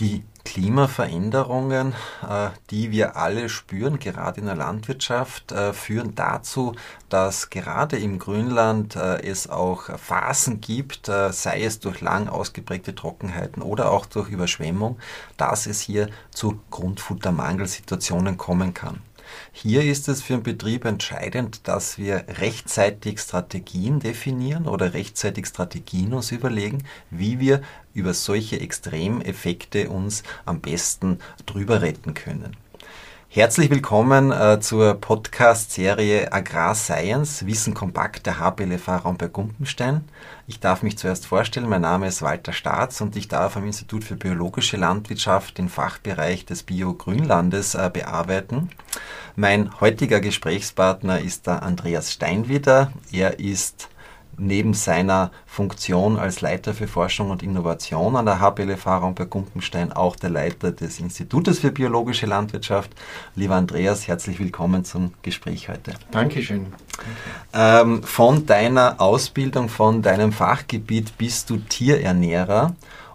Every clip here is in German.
Die Klimaveränderungen, äh, die wir alle spüren, gerade in der Landwirtschaft, äh, führen dazu, dass gerade im Grünland äh, es auch Phasen gibt, sei es durch lang ausgeprägte Trockenheiten oder auch durch Überschwemmung, dass es hier zu Grundfuttermangelsituationen kommen kann. Hier ist es für einen Betrieb entscheidend, dass wir rechtzeitig Strategien definieren oder rechtzeitig Strategien uns überlegen, wie wir über solche Extremeffekte uns am besten drüber retten können. Herzlich willkommen äh, zur Podcast-Serie Agrar Science, Wissen kompakt der Raum bei Gumpenstein. Ich darf mich zuerst vorstellen, mein Name ist Walter Staats und ich darf am Institut für biologische Landwirtschaft den Fachbereich des Bio-Grünlandes äh, bearbeiten. Mein heutiger Gesprächspartner ist der Andreas Steinwieder. Er ist neben seiner Funktion als Leiter für Forschung und Innovation an der Raum bei Gumpenstein auch der Leiter des Institutes für biologische Landwirtschaft. Lieber Andreas, herzlich willkommen zum Gespräch heute. Dankeschön. Ähm, von deiner Ausbildung, von deinem Fachgebiet bist du Tierernährer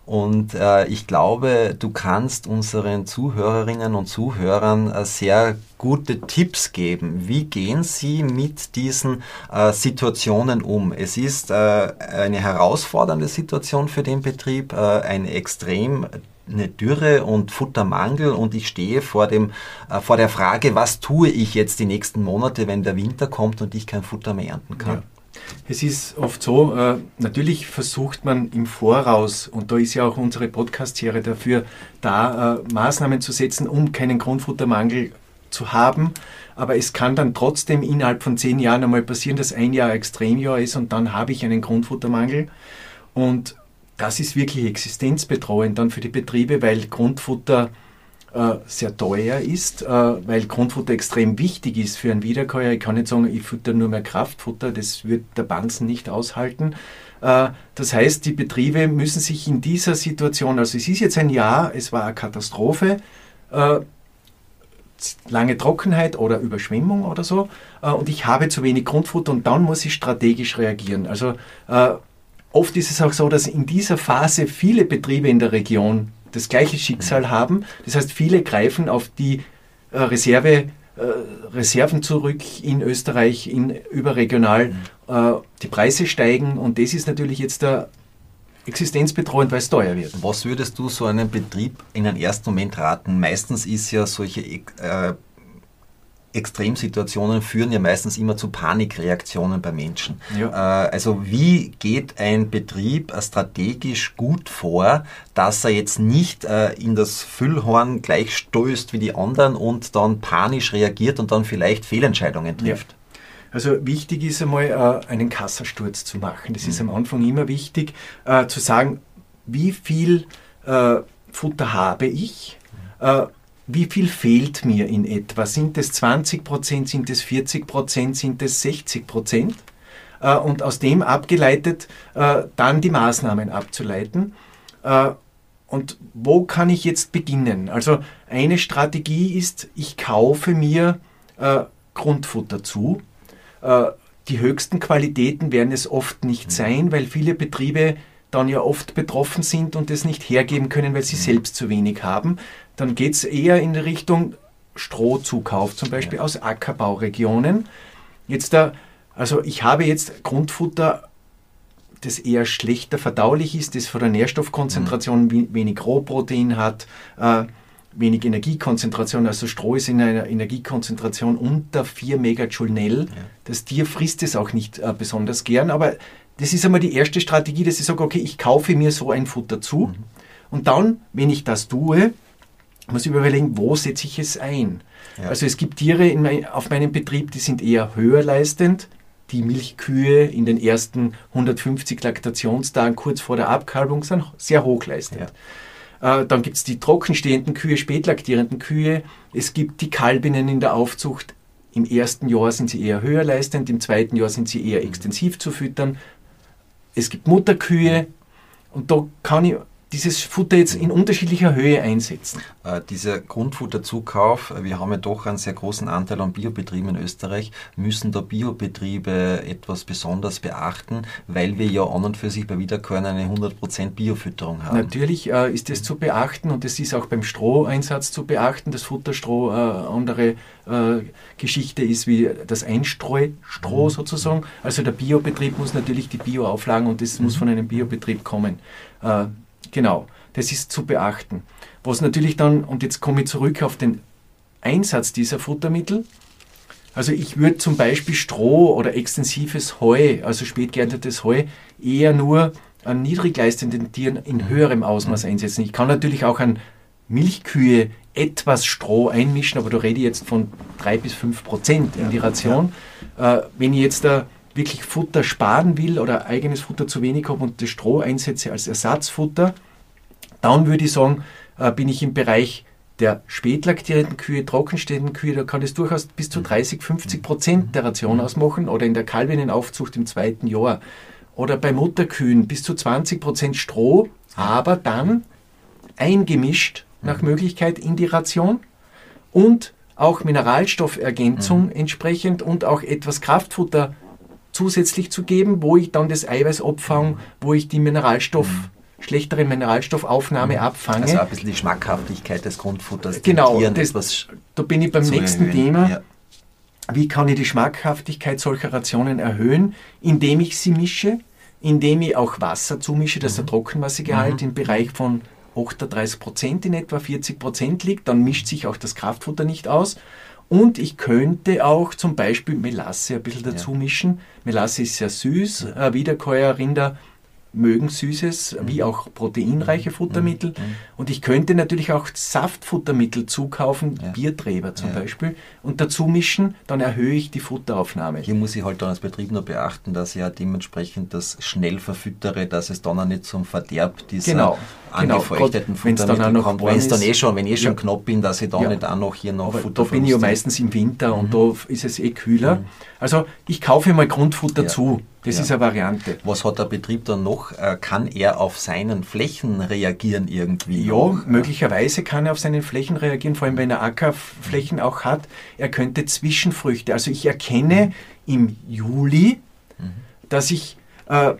und äh, ich glaube, du kannst unseren Zuhörerinnen und Zuhörern äh, sehr gute Tipps geben. Wie gehen sie mit diesen äh, Situationen um? Es ist äh, eine herausfordernde Situation für den Betrieb, äh, eine extrem eine Dürre und Futtermangel und ich stehe vor dem äh, vor der Frage, was tue ich jetzt die nächsten Monate, wenn der Winter kommt und ich kein Futter mehr ernten kann. Ja. Es ist oft so, äh, natürlich versucht man im Voraus, und da ist ja auch unsere Podcast-Serie dafür da, äh, Maßnahmen zu setzen, um keinen Grundfuttermangel zu haben. Aber es kann dann trotzdem innerhalb von zehn Jahren einmal passieren, dass ein Jahr Extremjahr ist und dann habe ich einen Grundfuttermangel. Und das ist wirklich existenzbedrohend dann für die Betriebe, weil Grundfutter sehr teuer ist, äh, weil Grundfutter extrem wichtig ist für einen Wiederkäuer. Ich kann nicht sagen, ich fütter nur mehr Kraftfutter, das wird der Banzen nicht aushalten. Äh, das heißt, die Betriebe müssen sich in dieser Situation, also es ist jetzt ein Jahr, es war eine Katastrophe, lange Trockenheit oder Überschwemmung oder so, und ich habe zu wenig Grundfutter und dann muss ich strategisch reagieren. Also oft ist es auch so, dass in dieser Phase viele Betriebe in der Region das gleiche Schicksal haben. Das heißt, viele greifen auf die äh, Reserve, äh, Reserven zurück in Österreich, in, überregional. Mhm. Äh, die Preise steigen und das ist natürlich jetzt der existenzbedrohend, weil es teuer wird. Was würdest du so einem Betrieb in einem ersten Moment raten? Meistens ist ja solche äh, Extremsituationen führen ja meistens immer zu Panikreaktionen bei Menschen. Ja. Äh, also wie geht ein Betrieb äh, strategisch gut vor, dass er jetzt nicht äh, in das Füllhorn gleich stößt wie die anderen und dann panisch reagiert und dann vielleicht Fehlentscheidungen trifft? Ja. Also wichtig ist einmal einen Kassasturz zu machen. Das mhm. ist am Anfang immer wichtig, zu sagen, wie viel Futter habe ich, wie viel fehlt mir in etwa? Sind es 20 Prozent, sind es 40 Prozent, sind es 60 Prozent? Äh, und aus dem abgeleitet äh, dann die Maßnahmen abzuleiten. Äh, und wo kann ich jetzt beginnen? Also eine Strategie ist, ich kaufe mir Grundfutter zu. Die höchsten Qualitäten werden es oft nicht mhm. sein, weil viele Betriebe dann ja oft betroffen sind und es nicht hergeben können, weil sie mhm. selbst zu wenig haben dann geht es eher in die Richtung Strohzukauf, zum Beispiel ja. aus Ackerbauregionen. Jetzt da, also ich habe jetzt Grundfutter, das eher schlechter verdaulich ist, das von der Nährstoffkonzentration mhm. wenig Rohprotein hat, äh, wenig Energiekonzentration. Also Stroh ist in einer Energiekonzentration unter 4 Megajoule Nell. Ja. Das Tier frisst es auch nicht äh, besonders gern, aber das ist einmal die erste Strategie, dass ich sage, okay, ich kaufe mir so ein Futter zu. Mhm. Und dann, wenn ich das tue, muss ich überlegen, wo setze ich es ein. Ja. Also es gibt Tiere mein, auf meinem Betrieb, die sind eher höher leistend. Die Milchkühe in den ersten 150 Laktationstagen kurz vor der Abkalbung sind sehr hochleistend. Ja. Äh, dann gibt es die trockenstehenden Kühe, spätlaktierenden Kühe. Es gibt die Kalbinnen in der Aufzucht. Im ersten Jahr sind sie eher höher leistend, im zweiten Jahr sind sie eher extensiv zu füttern. Es gibt Mutterkühe und da kann ich dieses Futter jetzt in unterschiedlicher Höhe einsetzen? Äh, dieser Grundfutterzukauf, äh, wir haben ja doch einen sehr großen Anteil an Biobetrieben in Österreich, müssen da Biobetriebe etwas besonders beachten, weil wir ja an und für sich bei Wiederkäuern eine 100% Biofütterung haben. Natürlich äh, ist das zu beachten und es ist auch beim Stroheinsatz zu beachten, dass Futterstroh äh, andere äh, Geschichte ist wie das Einstreustroh mhm. sozusagen. Also der Biobetrieb muss natürlich die Bioauflagen und das mhm. muss von einem Biobetrieb kommen. Genau, das ist zu beachten. Was natürlich dann, und jetzt komme ich zurück auf den Einsatz dieser Futtermittel. Also ich würde zum Beispiel Stroh oder extensives Heu, also spät geerntetes Heu, eher nur an niedrigleistenden Tieren in höherem Ausmaß mhm. einsetzen. Ich kann natürlich auch an Milchkühe etwas Stroh einmischen, aber da rede ich jetzt von drei bis fünf Prozent in die Ration. Ja. Äh, wenn ich jetzt da wirklich Futter sparen will oder eigenes Futter zu wenig habe und das Stroh einsetze als Ersatzfutter, dann würde ich sagen, äh, bin ich im Bereich der spätlaktierenden Kühe, trockenstehenden Kühe, da kann es durchaus bis zu 30, 50 Prozent der Ration ausmachen oder in der Kalbinnenaufzucht im zweiten Jahr. Oder bei Mutterkühen bis zu 20 Prozent Stroh, aber dann eingemischt nach Möglichkeit in die Ration und auch Mineralstoffergänzung mhm. entsprechend und auch etwas Kraftfutter zusätzlich zu geben, wo ich dann das Eiweiß abfange, wo ich die Mineralstoff, mhm. schlechtere Mineralstoffaufnahme mhm. abfange. Also ein bisschen die Schmackhaftigkeit des Grundfutters. Genau, das, da bin ich beim nächsten erhöhen. Thema. Ja. Wie kann ich die Schmackhaftigkeit solcher Rationen erhöhen, indem ich sie mische, indem ich auch Wasser zumische, dass mhm. der Trockenwassergehalt mhm. im Bereich von 38 Prozent in etwa 40 Prozent liegt, dann mischt sich auch das Kraftfutter nicht aus. Und ich könnte auch zum Beispiel Melasse ein bisschen dazu mischen. Melasse ist sehr süß. Ja. Wiederkäuerrinder mögen süßes, mhm. wie auch proteinreiche mhm. Futtermittel. Mhm. Und ich könnte natürlich auch Saftfuttermittel zukaufen, ja. Bierträber zum ja. Beispiel, und dazu mischen, dann erhöhe ich die Futteraufnahme. Hier muss ich halt dann als Betrieb noch beachten, dass ich ja dementsprechend das schnell verfüttere, dass es dann auch nicht zum Verderb dieser genau. Genau. angefeuchteten genau. Futtermittel kommt. Wenn es dann eh schon, wenn ich eh schon knapp bin, dass ich da nicht auch noch hier noch Aber Futter Da bin ich ja meistens im Winter mhm. und da ist es eh kühler. Mhm. Also ich kaufe mal Grundfutter zu. Das ja. ist eine Variante. Was hat der Betrieb dann noch? Äh, kann er auf seinen Flächen reagieren irgendwie? Ja, noch? möglicherweise kann er auf seinen Flächen reagieren, vor allem wenn er Ackerflächen auch hat. Er könnte Zwischenfrüchte. Also ich erkenne im Juli, mhm. dass ich äh,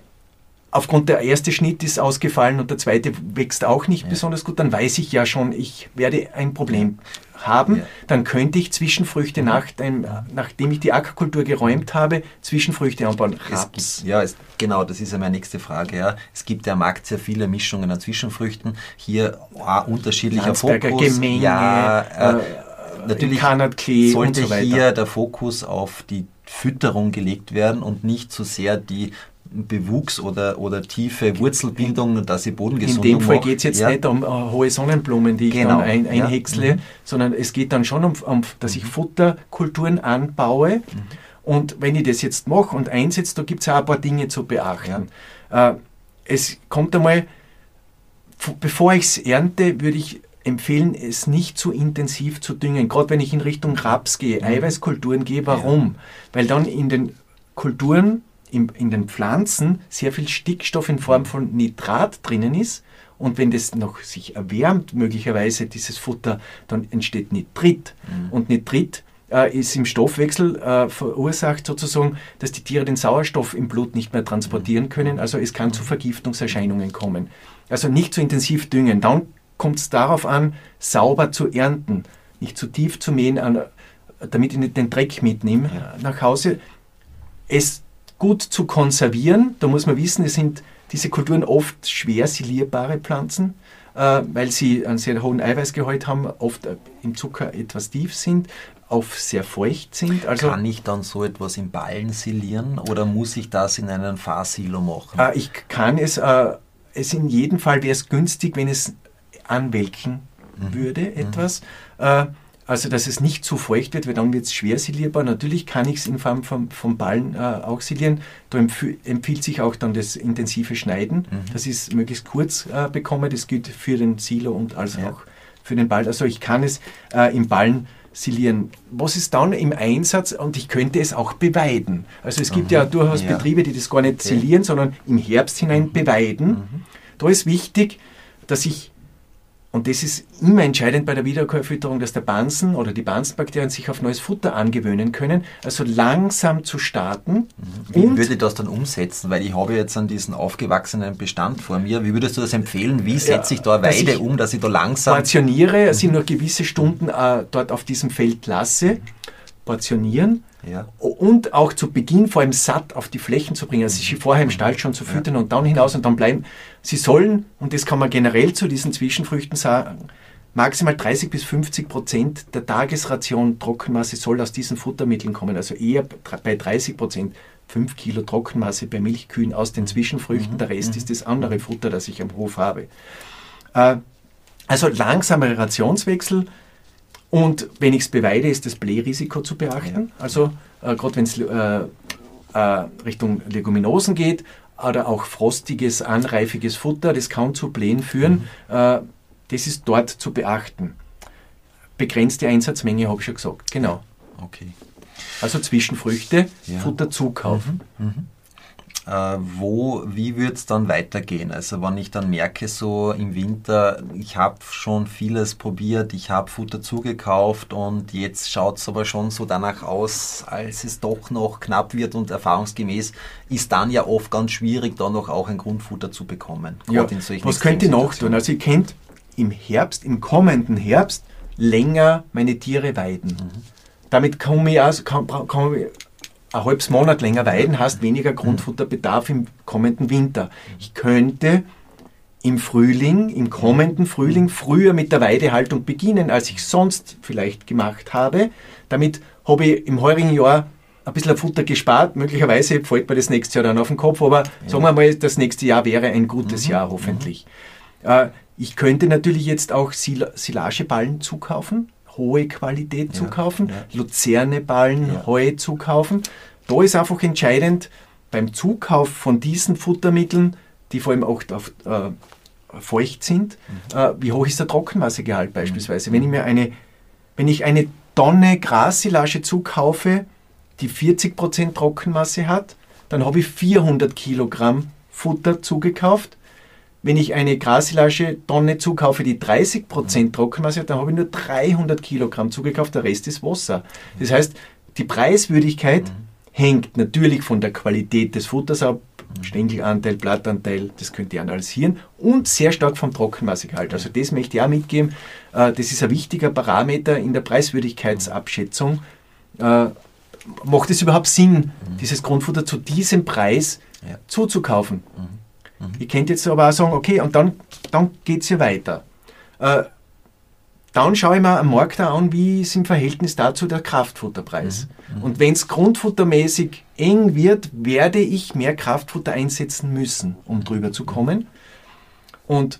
aufgrund der erste Schnitt ist ausgefallen und der zweite wächst auch nicht ja. besonders gut, dann weiß ich ja schon, ich werde ein Problem haben, ja. dann könnte ich Zwischenfrüchte nach dem, nachdem ich die Ackerkultur geräumt habe, Zwischenfrüchte anbauen. Raps. Ja, es, genau, das ist ja meine nächste Frage. Ja. Es gibt ja am Markt sehr viele Mischungen an Zwischenfrüchten. Hier ah, unterschiedlicher Fokus. Gemenge, ja, äh, äh, natürlich sollte so hier der Fokus auf die Fütterung gelegt werden und nicht so sehr die Bewuchs oder, oder tiefe Wurzelbildung, dass ich Bodengesundung In dem Fall geht es jetzt ja. nicht um uh, hohe Sonnenblumen, die ich genau. dann ein, einhäcksle, ja. mhm. sondern es geht dann schon um, um dass ich mhm. Futterkulturen anbaue. Mhm. Und wenn ich das jetzt mache und einsetze, da gibt es auch ein paar Dinge zu beachten. Ja. Uh, es kommt einmal, bevor ich es ernte, würde ich empfehlen, es nicht zu intensiv zu düngen. Gerade wenn ich in Richtung Raps gehe, mhm. Eiweißkulturen gehe. Warum? Weil dann in den Kulturen in, in den Pflanzen sehr viel Stickstoff in Form von Nitrat drinnen ist. Und wenn das noch sich erwärmt, möglicherweise dieses Futter, dann entsteht Nitrit. Mhm. Und Nitrit äh, ist im Stoffwechsel äh, verursacht sozusagen, dass die Tiere den Sauerstoff im Blut nicht mehr transportieren mhm. können. Also es kann zu Vergiftungserscheinungen kommen. Also nicht zu intensiv düngen. Dann kommt es darauf an, sauber zu ernten. Nicht zu tief zu mähen, damit ich nicht den Dreck mitnehme ja. nach Hause. Es gut zu konservieren. Da muss man wissen, es sind diese Kulturen oft schwer silierbare Pflanzen, äh, weil sie einen sehr hohen Eiweißgehalt haben, oft äh, im Zucker etwas tief sind, auf sehr feucht sind. Also, kann ich dann so etwas in Ballen silieren oder muss ich das in einen Fahrsilo machen? Äh, ich kann es, es in jedem Fall wäre es günstig, wenn es anwelken mhm. würde, mhm. etwas. Mhm. Also, dass es nicht zu feucht wird, weil dann wird es schwer silierbar. Natürlich kann ich es in Form von, von Ballen äh, auch silieren. Da empfiehlt sich auch dann das intensive Schneiden, mhm. dass ich es möglichst kurz äh, bekomme. Das gilt für den Silo und also ja. auch für den Ball. Also, ich kann es äh, im Ballen silieren. Was ist dann im Einsatz? Und ich könnte es auch beweiden. Also es gibt mhm. ja durchaus ja. Betriebe, die das gar nicht okay. silieren, sondern im Herbst hinein mhm. beweiden. Mhm. Da ist wichtig, dass ich und das ist immer entscheidend bei der Wiederkäufütterung, dass der Bansen oder die Bansenbakterien sich auf neues Futter angewöhnen können. Also langsam zu starten. Mhm. Wie und würde ich das dann umsetzen? Weil ich habe jetzt an diesen aufgewachsenen Bestand vor mir. Wie würdest du das empfehlen? Wie setze ich da eine Weide um, dass ich da langsam... Portioniere, also mhm. nur gewisse Stunden äh, dort auf diesem Feld lasse. Portionieren ja. Und auch zu Beginn vor allem satt auf die Flächen zu bringen, also sie vorher im Stall schon zu füttern ja. und dann hinaus und dann bleiben. Sie sollen, und das kann man generell zu diesen Zwischenfrüchten sagen, maximal 30 bis 50 Prozent der Tagesration Trockenmasse soll aus diesen Futtermitteln kommen. Also eher bei 30 Prozent 5 Kilo Trockenmasse bei Milchkühen aus den Zwischenfrüchten. Mhm. Der Rest mhm. ist das andere Futter, das ich am Hof habe. Äh, also langsamer Rationswechsel, und wenn ich es beweide, ist das Blährisiko zu beachten. Also äh, gerade wenn es äh, äh, Richtung Leguminosen geht oder auch frostiges, anreifiges Futter, das kann zu Blähen führen. Mhm. Äh, das ist dort zu beachten. Begrenzte Einsatzmenge habe ich schon gesagt. Genau. Okay. Also Zwischenfrüchte, ja. Futter zukaufen. Mhm. Mhm wo, wie wird es dann weitergehen? Also wenn ich dann merke, so im Winter, ich habe schon vieles probiert, ich habe Futter zugekauft und jetzt schaut es aber schon so danach aus, als es doch noch knapp wird und erfahrungsgemäß ist dann ja oft ganz schwierig, dann noch auch ein Grundfutter zu bekommen. Ja, was könnt ihr noch tun? Also ihr könnt im Herbst, im kommenden Herbst, länger meine Tiere weiden. Mhm. Damit komme ich, also, kann, kann ich ein halbes Monat länger weiden, hast weniger Grundfutterbedarf im kommenden Winter. Ich könnte im Frühling, im kommenden Frühling früher mit der Weidehaltung beginnen, als ich sonst vielleicht gemacht habe. Damit habe ich im heurigen Jahr ein bisschen Futter gespart. Möglicherweise fällt mir das nächste Jahr dann auf den Kopf, aber ja. sagen wir mal, das nächste Jahr wäre ein gutes mhm. Jahr hoffentlich. Mhm. ich könnte natürlich jetzt auch Sil Silageballen zukaufen hohe Qualität zukaufen. Luzerneballen. Heu zukaufen. Da ist einfach entscheidend beim Zukauf von diesen Futtermitteln, die vor allem auch auf, äh, feucht sind, mhm. äh, wie hoch ist der Trockenmassegehalt beispielsweise. Mhm. Wenn ich mir eine, wenn ich eine Tonne Grassilage zukaufe, die 40% Trockenmasse hat, dann habe ich 400 Kilogramm Futter zugekauft wenn ich eine Grassilage-Tonne zukaufe, die 30% Trockenmasse hat, dann habe ich nur 300 Kilogramm zugekauft, der Rest ist Wasser. Das heißt, die Preiswürdigkeit mhm. hängt natürlich von der Qualität des Futters ab, mhm. Stängelanteil, Blattanteil, das könnt ihr analysieren und sehr stark vom Trockenmassegehalt. Also das möchte ich auch mitgeben. Äh, das ist ein wichtiger Parameter in der Preiswürdigkeitsabschätzung. Äh, macht es überhaupt Sinn, mhm. dieses Grundfutter zu diesem Preis zuzukaufen? Mhm. Ich könnte jetzt aber auch sagen, okay, und dann, dann geht es ja weiter. Äh, dann schaue ich mir am Markt an, wie ist im Verhältnis dazu der Kraftfutterpreis. Mhm. Mhm. Und wenn es grundfuttermäßig eng wird, werde ich mehr Kraftfutter einsetzen müssen, um drüber zu kommen. Und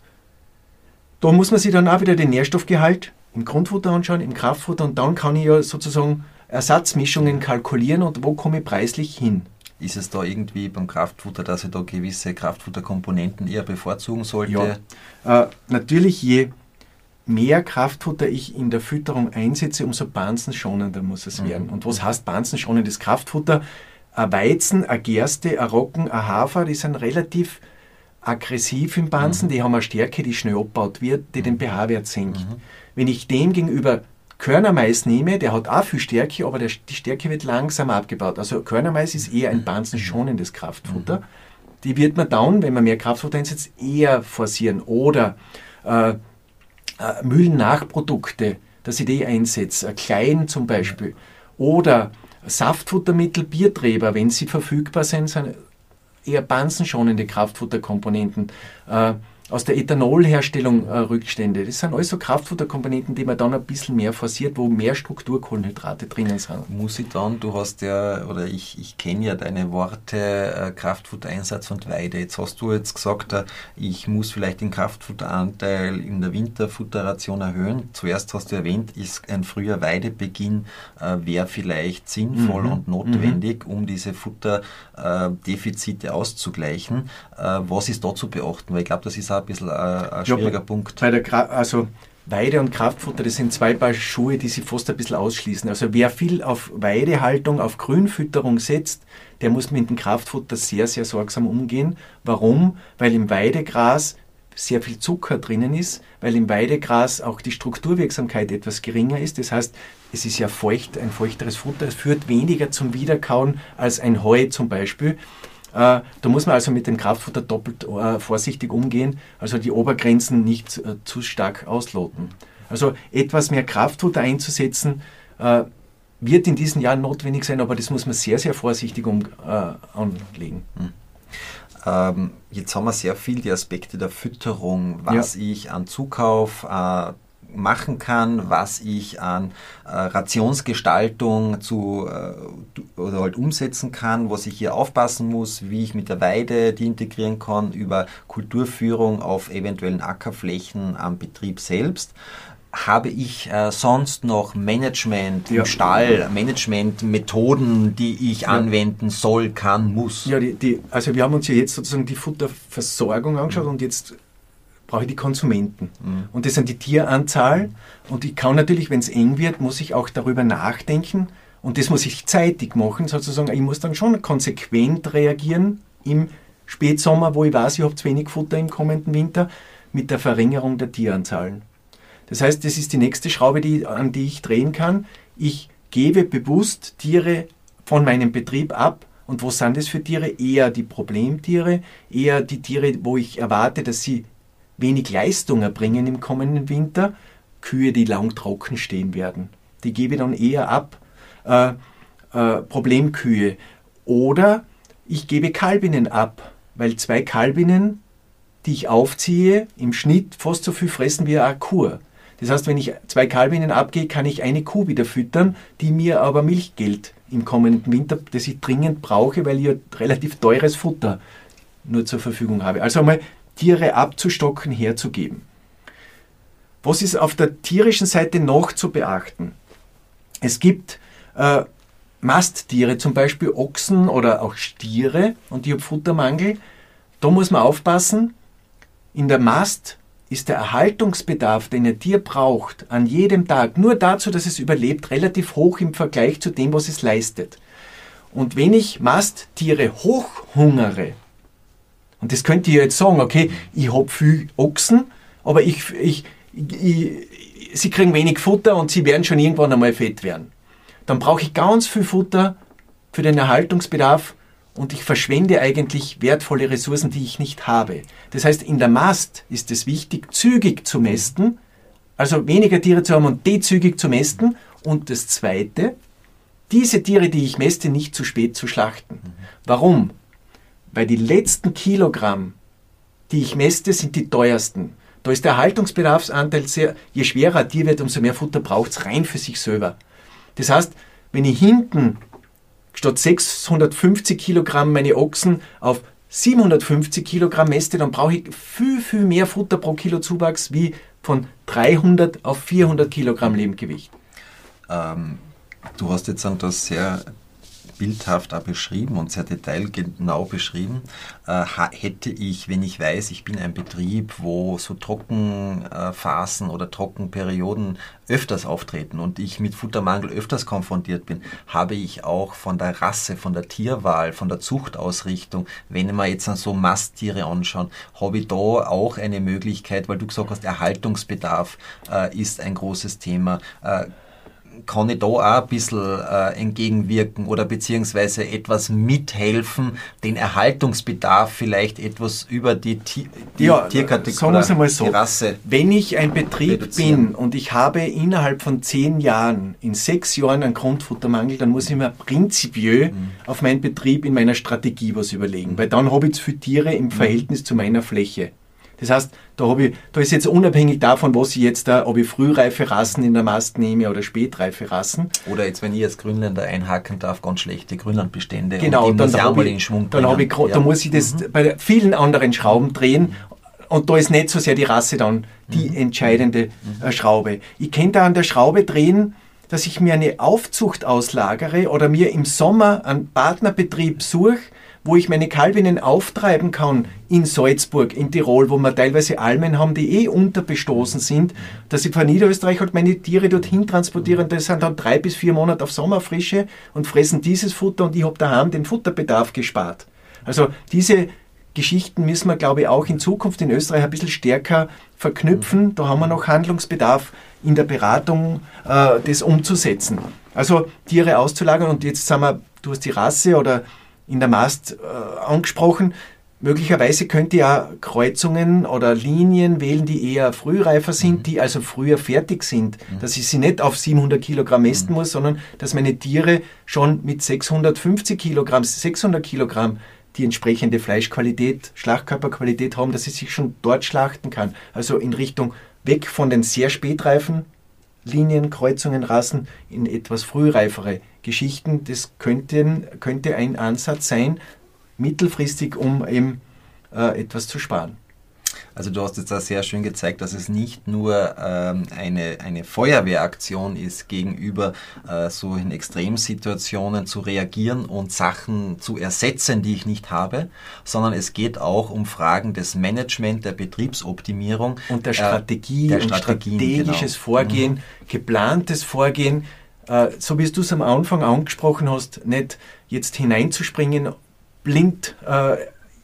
da muss man sich dann auch wieder den Nährstoffgehalt im Grundfutter anschauen, im Kraftfutter und dann kann ich ja sozusagen Ersatzmischungen kalkulieren und wo komme ich preislich hin. Ist es da irgendwie beim Kraftfutter, dass ich da gewisse Kraftfutterkomponenten eher bevorzugen sollte? Ja, äh, natürlich je mehr Kraftfutter ich in der Fütterung einsetze, umso bansenschonender muss es mhm. werden. Und was heißt bansenschonendes Kraftfutter? Ein Weizen, ein Gerste, ein Roggen, ein Hafer, die sind relativ aggressiv im Bansen, mhm. die haben eine Stärke, die schnell abgebaut wird, die den mhm. pH-Wert senkt. Mhm. Wenn ich dem gegenüber Körnermais nehme, der hat auch viel Stärke, aber der, die Stärke wird langsam abgebaut. Also Körnermais ist eher ein banzenschonendes Kraftfutter. Die wird man dann, wenn man mehr Kraftfutter einsetzt, eher forcieren. Oder äh, äh, Müllennachprodukte, dass ich die einsetze, klein zum Beispiel. Oder Saftfuttermittel, Bierträber, wenn sie verfügbar sind, sind eher banzenschonende Kraftfutterkomponenten. Äh, aus der Ethanolherstellung äh, Rückstände. Das sind alles so Kraftfutterkomponenten, die man dann ein bisschen mehr forciert, wo mehr Strukturkohlenhydrate drinnen sind. Muss ich dann, du hast ja, oder ich, ich kenne ja deine Worte, äh, Kraftfuttereinsatz und Weide. Jetzt hast du jetzt gesagt, äh, ich muss vielleicht den Kraftfutteranteil in der Winterfutterration erhöhen. Zuerst hast du erwähnt, ist ein früher Weidebeginn äh, wäre vielleicht sinnvoll mhm. und notwendig, mhm. um diese Futterdefizite auszugleichen. Äh, was ist da zu beachten? Weil ich glaube, das ist auch ein bisschen ein, ein schwieriger ja, Punkt. Bei der also Weide und Kraftfutter, das sind zwei Paar Schuhe, die sich fast ein bisschen ausschließen. Also wer viel auf Weidehaltung, auf Grünfütterung setzt, der muss mit dem Kraftfutter sehr, sehr sorgsam umgehen. Warum? Weil im Weidegras sehr viel Zucker drinnen ist, weil im Weidegras auch die Strukturwirksamkeit etwas geringer ist. Das heißt, es ist ja feucht, ein feuchteres Futter. Es führt weniger zum Wiederkauen als ein Heu zum Beispiel. Äh, da muss man also mit dem Kraftfutter doppelt äh, vorsichtig umgehen, also die Obergrenzen nicht äh, zu stark ausloten. Also etwas mehr Kraftfutter einzusetzen, wird in diesen Jahren notwendig sein, aber das muss man sehr, sehr vorsichtig um, anlegen. Hm. Ähm, jetzt haben wir sehr viel die Aspekte der Fütterung, was ja. ich an Zukauf äh, machen kann, was ich an äh, Rationsgestaltung zu äh, oder halt umsetzen kann, was ich hier aufpassen muss, wie ich mit der Weide die integrieren kann, über Kulturführung auf eventuellen Ackerflächen am Betrieb selbst habe ich äh, sonst noch Management ja. im Stall, Managementmethoden, die ich ja. anwenden soll, kann, muss? Ja, die, die, also wir haben uns ja jetzt sozusagen die Futterversorgung angeschaut mhm. und jetzt brauche ich die Konsumenten. Mhm. Und das sind die Tieranzahl. Und ich kann natürlich, wenn es eng wird, muss ich auch darüber nachdenken. Und das muss ich zeitig machen, sozusagen. Ich muss dann schon konsequent reagieren im Spätsommer, wo ich weiß, ich habe zu wenig Futter im kommenden Winter, mit der Verringerung der Tieranzahlen. Das heißt, das ist die nächste Schraube, die, an die ich drehen kann. Ich gebe bewusst Tiere von meinem Betrieb ab. Und wo sind es für Tiere? Eher die Problemtiere, eher die Tiere, wo ich erwarte, dass sie wenig Leistung erbringen im kommenden Winter, Kühe, die lang trocken stehen werden. Die gebe ich dann eher ab, äh, äh, Problemkühe. Oder ich gebe Kalbinnen ab, weil zwei Kalbinnen, die ich aufziehe, im Schnitt fast so viel fressen wie eine Kuh. Das heißt, wenn ich zwei Kalbinnen abgehe, kann ich eine Kuh wieder füttern, die mir aber Milchgeld im kommenden Winter, das ich dringend brauche, weil ich relativ teures Futter nur zur Verfügung habe. Also einmal Tiere abzustocken, herzugeben. Was ist auf der tierischen Seite noch zu beachten? Es gibt äh, Masttiere, zum Beispiel Ochsen oder auch Stiere und die haben Futtermangel. Da muss man aufpassen. In der Mast ist der Erhaltungsbedarf, den ein Tier braucht, an jedem Tag, nur dazu, dass es überlebt, relativ hoch im Vergleich zu dem, was es leistet. Und wenn ich Masttiere hochhungere, und das könnt ihr jetzt sagen, okay, ich habe viel Ochsen, aber ich, ich, ich, sie kriegen wenig Futter und sie werden schon irgendwann einmal fett werden. Dann brauche ich ganz viel Futter für den Erhaltungsbedarf und ich verschwende eigentlich wertvolle Ressourcen, die ich nicht habe. Das heißt, in der Mast ist es wichtig, zügig zu mästen, also weniger Tiere zu haben und dezügig zu mästen. Und das Zweite, diese Tiere, die ich mäste, nicht zu spät zu schlachten. Warum? Weil die letzten Kilogramm, die ich mäste, sind die teuersten. Da ist der Haltungsbedarfsanteil sehr, je schwerer ein Tier wird, umso mehr Futter braucht es rein für sich selber. Das heißt, wenn ich hinten statt 650 Kilogramm meine Ochsen auf 750 Kilogramm mäste, dann brauche ich viel, viel mehr Futter pro Kilo Zuwachs wie von 300 auf 400 Kilogramm Lebendgewicht. Ähm, du hast jetzt das sehr bildhaft auch beschrieben und sehr detailgenau beschrieben. Äh, hätte ich, wenn ich weiß, ich bin ein Betrieb, wo so Trockenphasen oder Trockenperioden öfters auftreten und ich mit Futtermangel öfters konfrontiert bin, habe ich auch von der Rasse, von der Tierwahl, von der Zuchtausrichtung, wenn wir jetzt so Masttiere anschauen, habe ich da auch eine Möglichkeit, weil du gesagt hast, Erhaltungsbedarf äh, ist ein großes Thema. Äh, kann ich da auch ein bisschen äh, entgegenwirken oder beziehungsweise etwas mithelfen, den Erhaltungsbedarf vielleicht etwas über die, die ja, Tierkategorie, so, die Rasse. Wenn ich ein Betrieb bin und ich habe innerhalb von zehn Jahren, in sechs Jahren einen Grundfuttermangel, dann muss ich mir prinzipiell mhm. auf meinen Betrieb in meiner Strategie was überlegen, weil dann habe ich zu viele Tiere im mhm. Verhältnis zu meiner Fläche. Das heißt, da, habe ich, da ist jetzt unabhängig davon, was ich jetzt da, ob ich frühreife Rassen in der Mast nehme oder spätreife Rassen. Oder jetzt, wenn ich als Grünländer einhaken darf, ganz schlechte Grünlandbestände. Genau, dann, da habe ich, dann ich, ja. da muss ich das mhm. bei vielen anderen Schrauben drehen. Und da ist nicht so sehr die Rasse dann die mhm. entscheidende mhm. Äh, Schraube. Ich kann da an der Schraube drehen, dass ich mir eine Aufzucht auslagere oder mir im Sommer einen Partnerbetrieb suche, wo ich meine Kalbinnen auftreiben kann in Salzburg, in Tirol, wo wir teilweise Almen haben, die eh unterbestoßen sind, dass ich von Niederösterreich halt meine Tiere dorthin transportiere und das sind dann drei bis vier Monate auf Sommerfrische und fressen dieses Futter und ich habe daheim den Futterbedarf gespart. Also diese Geschichten müssen wir, glaube ich, auch in Zukunft in Österreich ein bisschen stärker verknüpfen. Da haben wir noch Handlungsbedarf in der Beratung, äh, das umzusetzen. Also Tiere auszulagern und jetzt sagen wir, du hast die Rasse oder in der Mast äh, angesprochen. Möglicherweise könnt ihr ja Kreuzungen oder Linien wählen, die eher frühreifer sind, mhm. die also früher fertig sind. Mhm. Dass ich sie nicht auf 700 Kilogramm messen mhm. muss, sondern dass meine Tiere schon mit 650 Kilogramm, 600 Kilogramm die entsprechende Fleischqualität, Schlachtkörperqualität haben, dass ich sich schon dort schlachten kann. Also in Richtung weg von den sehr spätreifen Linien, Kreuzungen, Rassen in etwas frühreifere Geschichten. Das könnte, könnte ein Ansatz sein, mittelfristig, um eben äh, etwas zu sparen. Also du hast jetzt da sehr schön gezeigt, dass es nicht nur ähm, eine, eine Feuerwehraktion ist, gegenüber äh, solchen Extremsituationen zu reagieren und Sachen zu ersetzen, die ich nicht habe, sondern es geht auch um Fragen des Management, der Betriebsoptimierung. Und der Strategie äh, der und strategisches genau. Vorgehen, mhm. geplantes Vorgehen, äh, so wie du es am Anfang angesprochen hast, nicht jetzt hineinzuspringen, blind äh,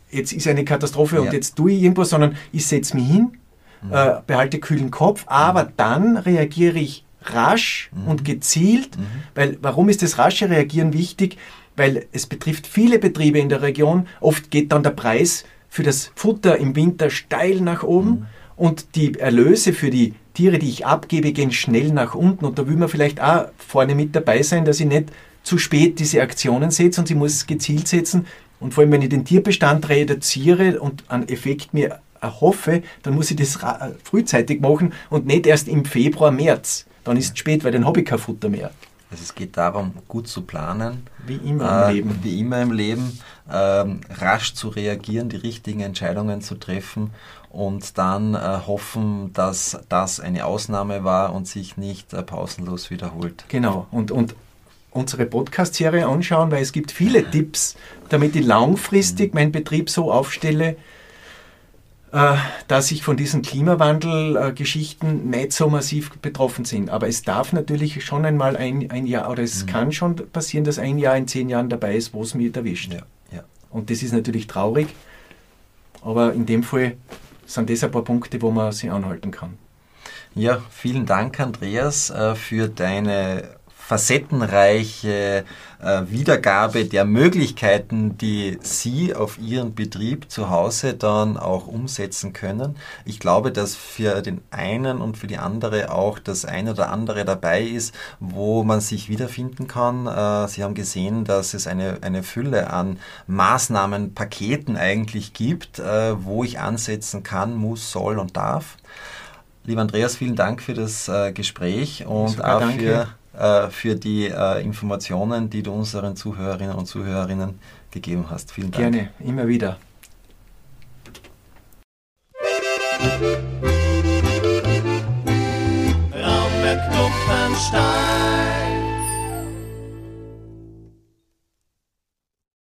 jetzt ist eine Katastrophe ja. und jetzt tue ich irgendwas, sondern ich setze mich hin, mhm. äh, behalte kühlen Kopf, aber mhm. dann reagiere ich rasch mhm. und gezielt, mhm. weil warum ist das rasche Reagieren wichtig? Weil es betrifft viele Betriebe in der Region. Oft geht dann der Preis für das Futter im Winter steil nach oben mhm. und die Erlöse für die Tiere, die ich abgebe, gehen schnell nach unten. Und da will man vielleicht auch vorne mit dabei sein, dass ich nicht zu spät diese Aktionen setze und sie muss es gezielt setzen, und vor allem, wenn ich den Tierbestand reduziere und einen Effekt mir erhoffe, dann muss ich das frühzeitig machen und nicht erst im Februar, März. Dann ist es spät, weil dann habe ich kein Futter mehr. Also es geht darum, gut zu planen. Wie immer im äh, Leben. Wie immer im Leben. Ähm, rasch zu reagieren, die richtigen Entscheidungen zu treffen und dann äh, hoffen, dass das eine Ausnahme war und sich nicht äh, pausenlos wiederholt. Genau. Und, und unsere Podcast-Serie anschauen, weil es gibt viele Tipps, damit ich langfristig meinen Betrieb so aufstelle, äh, dass ich von diesen Klimawandel-Geschichten nicht so massiv betroffen sind. Aber es darf natürlich schon einmal ein, ein Jahr, oder es mhm. kann schon passieren, dass ein Jahr in zehn Jahren dabei ist, wo es mich erwischt. Ja, ja. Und das ist natürlich traurig, aber in dem Fall sind das ein paar Punkte, wo man sich anhalten kann. Ja, vielen Dank, Andreas, äh, für deine facettenreiche äh, Wiedergabe der Möglichkeiten, die Sie auf Ihren Betrieb zu Hause dann auch umsetzen können. Ich glaube, dass für den einen und für die andere auch das eine oder andere dabei ist, wo man sich wiederfinden kann. Äh, Sie haben gesehen, dass es eine, eine Fülle an Maßnahmenpaketen eigentlich gibt, äh, wo ich ansetzen kann, muss, soll und darf. Lieber Andreas, vielen Dank für das äh, Gespräch und Super, auch danke. Äh, für die äh, Informationen, die du unseren Zuhörerinnen und Zuhörerinnen gegeben hast. Vielen Dank. Gerne, immer wieder. Raumwerk Kloppenstein.